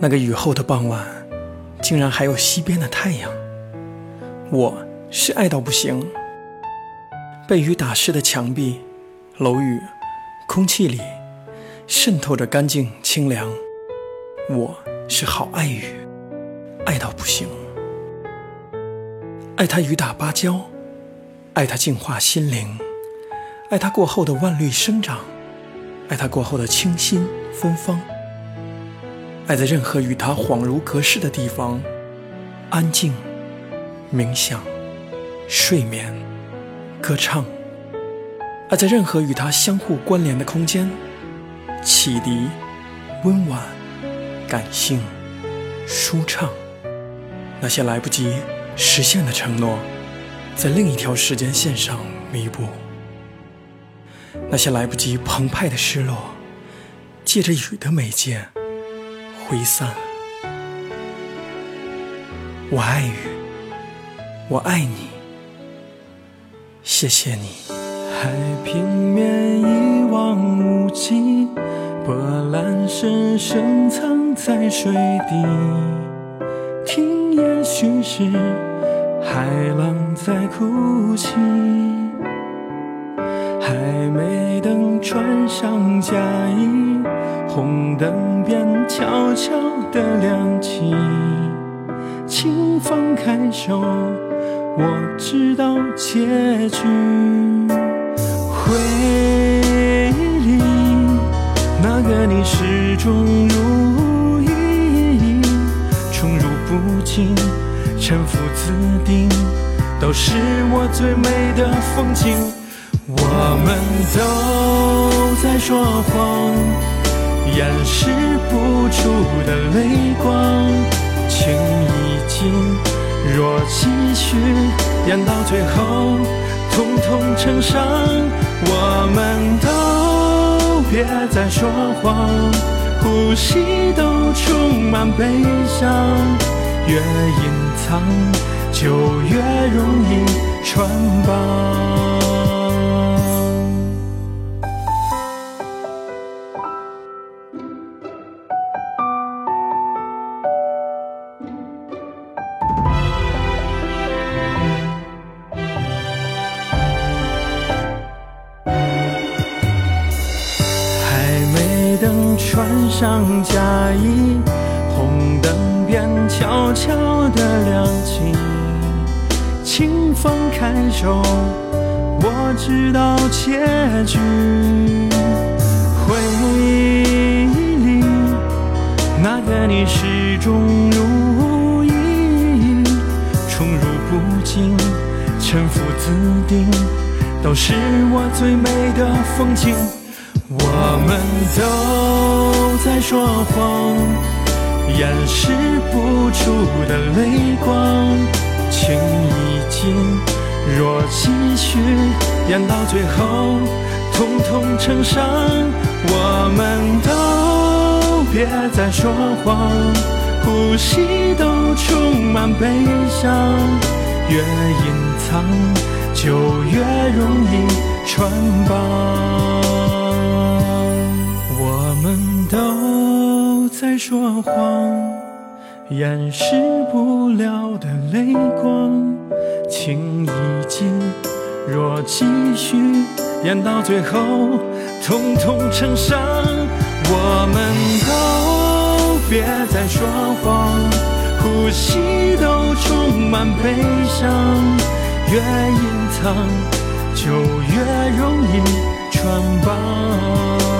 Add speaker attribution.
Speaker 1: 那个雨后的傍晚，竟然还有西边的太阳。我是爱到不行。被雨打湿的墙壁、楼宇、空气里渗透着干净清凉。我是好爱雨，爱到不行。爱它雨打芭蕉，爱它净化心灵，爱它过后的万绿生长，爱它过后的清新芬芳。爱在任何与他恍如隔世的地方，安静、冥想、睡眠、歌唱；爱在任何与他相互关联的空间，启迪、温婉、感性、舒畅。那些来不及实现的承诺，在另一条时间线上弥补；那些来不及澎湃的失落，借着雨的媒介。挥散。我爱雨，我爱你，谢谢你。
Speaker 2: 海平面一望无际，波澜深深藏在水底。听，也许是海浪在哭泣。还没等穿上嫁衣。红灯变悄悄地亮起，请放开手，我知道结局。回忆里那个你始终如一，宠辱不惊，沉浮自定，都是我最美的风景。我们都在说谎。掩饰不住的泪光，情已尽，若继续演到最后，统统成伤。我们都别再说谎，呼吸都充满悲伤，越隐藏就越容易穿帮。穿上嫁衣，红灯便悄悄地亮起。请放开手，我知道结局。回忆里那个你始终如一，宠辱不惊，沉浮自定，都是我最美的风景。我们都在说谎，掩饰不住的泪光，情已尽，若继续演到最后，统统成伤。我们都别再说谎，呼吸都充满悲伤，越隐藏就越容易穿说谎，掩饰不了的泪光，情已尽，若继续演到最后，统统成伤。我们都别再说谎，呼吸都充满悲伤，越隐藏就越容易穿帮。